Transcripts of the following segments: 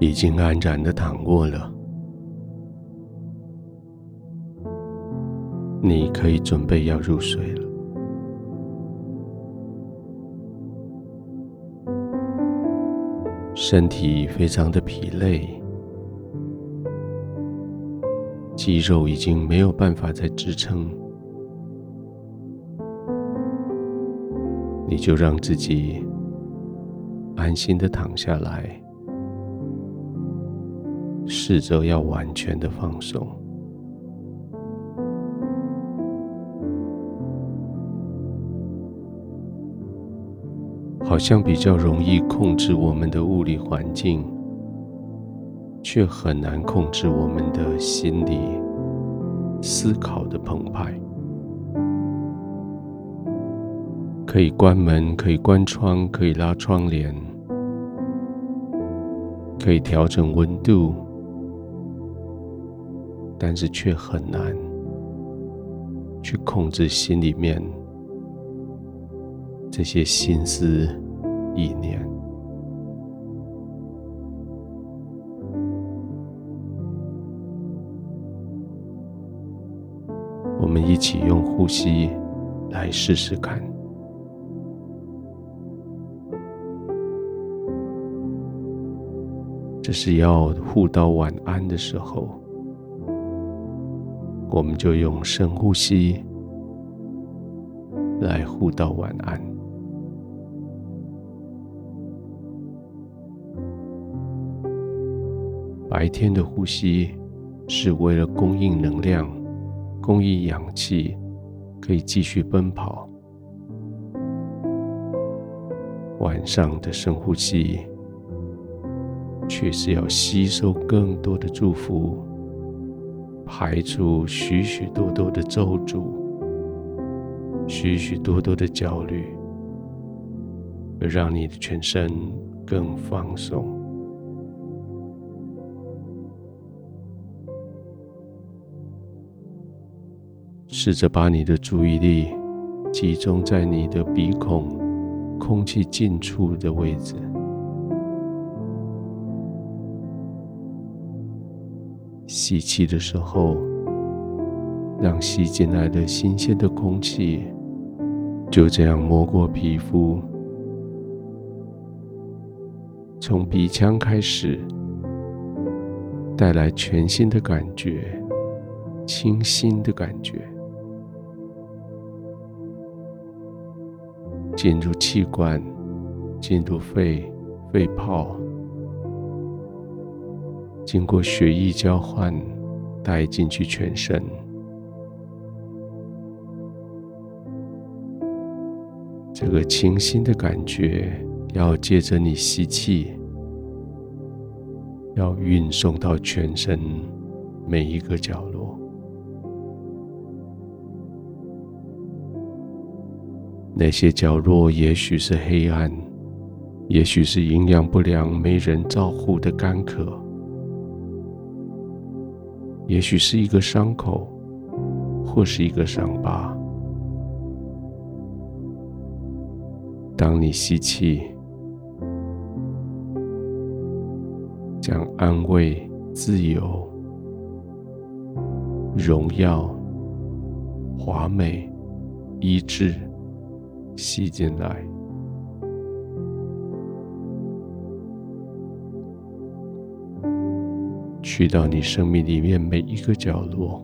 已经安然的躺过了，你可以准备要入睡了。身体非常的疲累，肌肉已经没有办法再支撑，你就让自己安心的躺下来，试着要完全的放松。好像比较容易控制我们的物理环境，却很难控制我们的心理思考的澎湃。可以关门，可以关窗，可以拉窗帘，可以调整温度，但是却很难去控制心里面这些心思。意念，我们一起用呼吸来试试看。这是要互道晚安的时候，我们就用深呼吸来互道晚安。白天的呼吸是为了供应能量、供应氧气，可以继续奔跑。晚上的深呼吸却是要吸收更多的祝福，排除许许多多的咒诅、许许多多的焦虑，而让你的全身更放松。试着把你的注意力集中在你的鼻孔空气进出的位置。吸气的时候，让吸进来的新鲜的空气就这样摸过皮肤，从鼻腔开始，带来全新的感觉，清新的感觉。进入气管，进入肺、肺泡，经过血液交换，带进去全身。这个清新的感觉，要借着你吸气，要运送到全身每一个角落。那些角落也许是黑暗，也许是营养不良、没人照护的干渴，也许是一个伤口，或是一个伤疤。当你吸气，将安慰、自由、荣耀、华美、医治。吸进来，去到你生命里面每一个角落，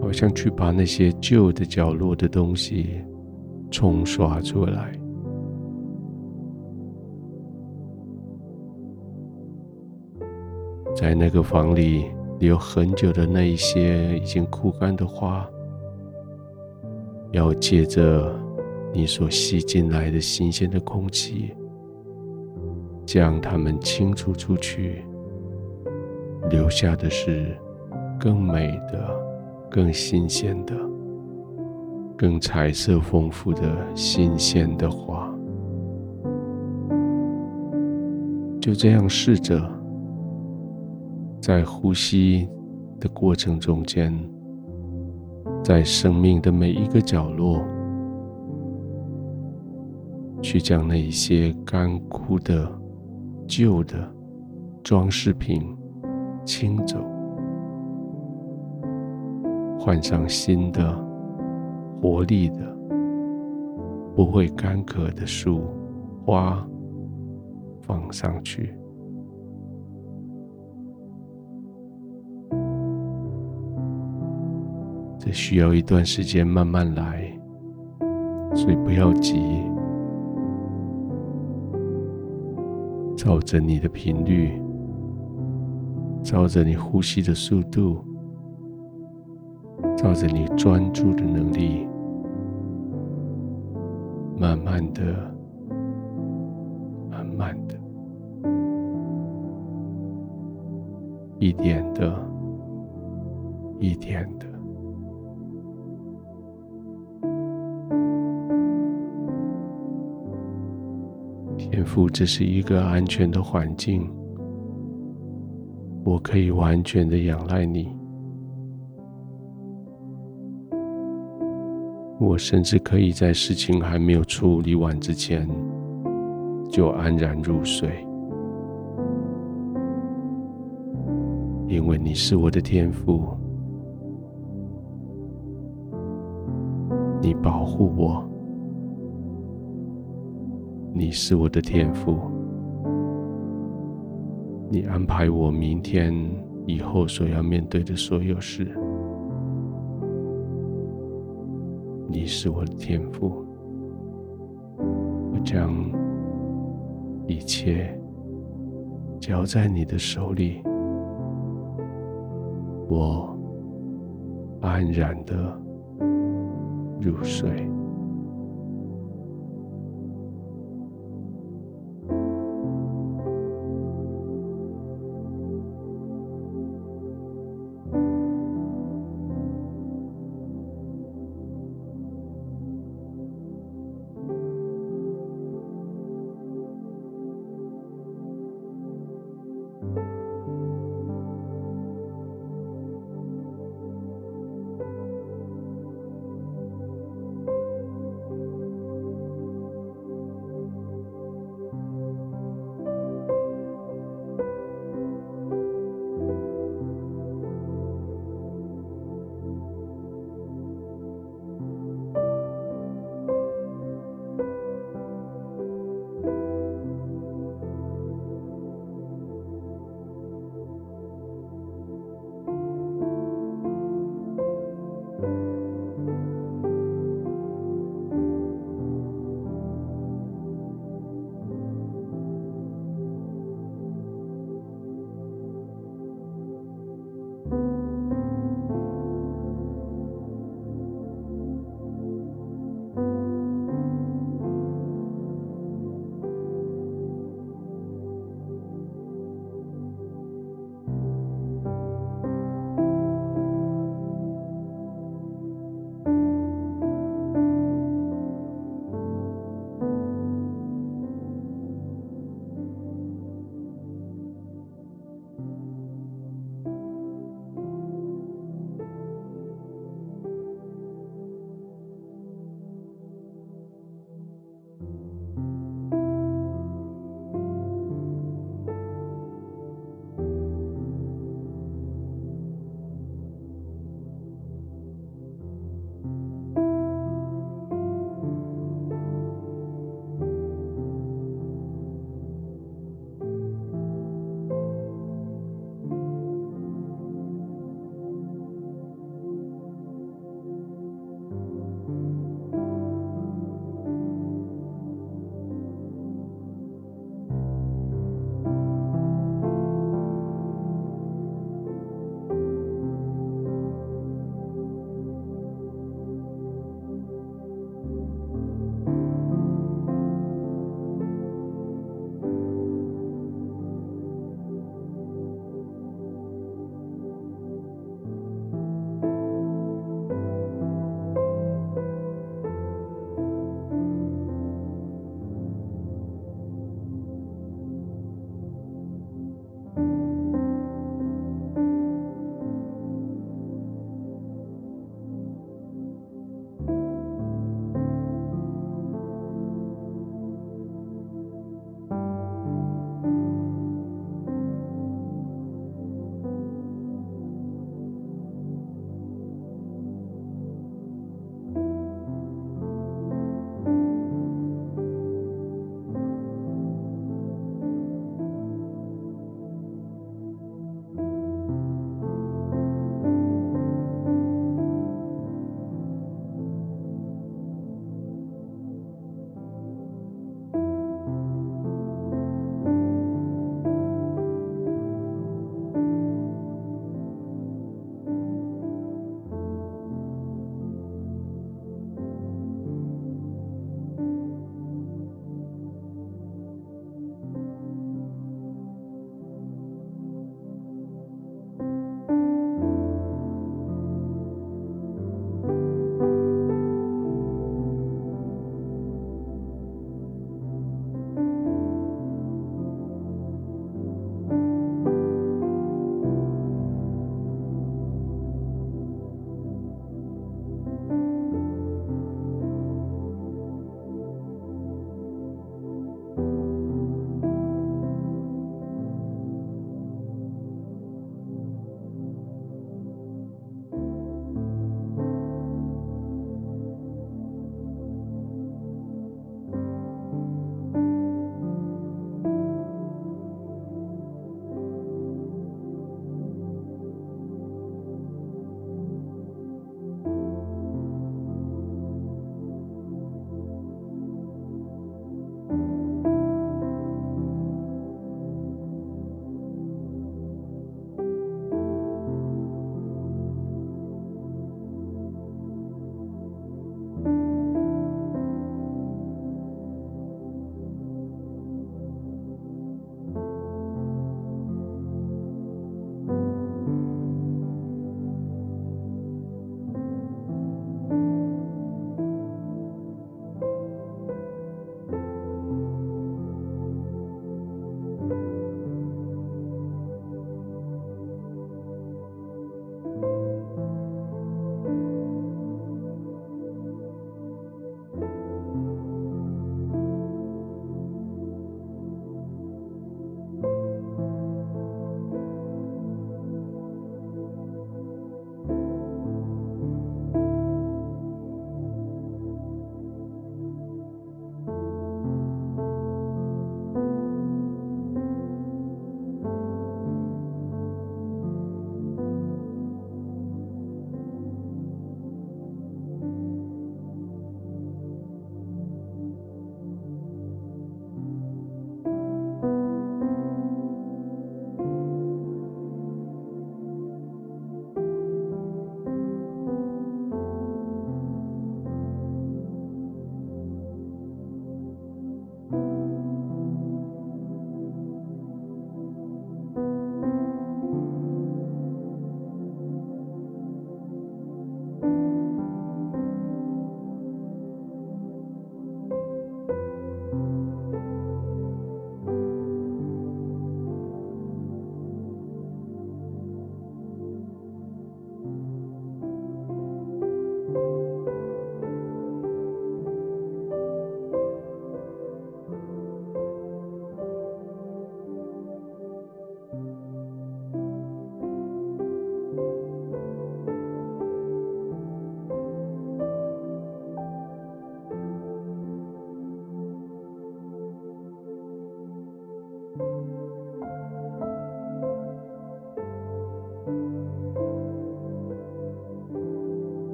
好像去把那些旧的角落的东西冲刷出来，在那个房里留很久的那一些已经枯干的花。要借着你所吸进来的新鲜的空气，将它们清除出去，留下的是更美的、更新鲜的、更彩色丰富的新鲜的花。就这样试着在呼吸的过程中间。在生命的每一个角落，去将那一些干枯的、旧的装饰品清走，换上新的、活力的、不会干渴的树、花放上去。这需要一段时间慢慢来，所以不要急。照着你的频率，照着你呼吸的速度，照着你专注的能力，慢慢的、慢慢的，一点的、一点的。天父，这是一个安全的环境，我可以完全的仰赖你。我甚至可以在事情还没有处理完之前，就安然入睡，因为你是我的天父，你保护我。你是我的天父，你安排我明天以后所要面对的所有事。你是我的天父，我将一切交在你的手里，我安然的入睡。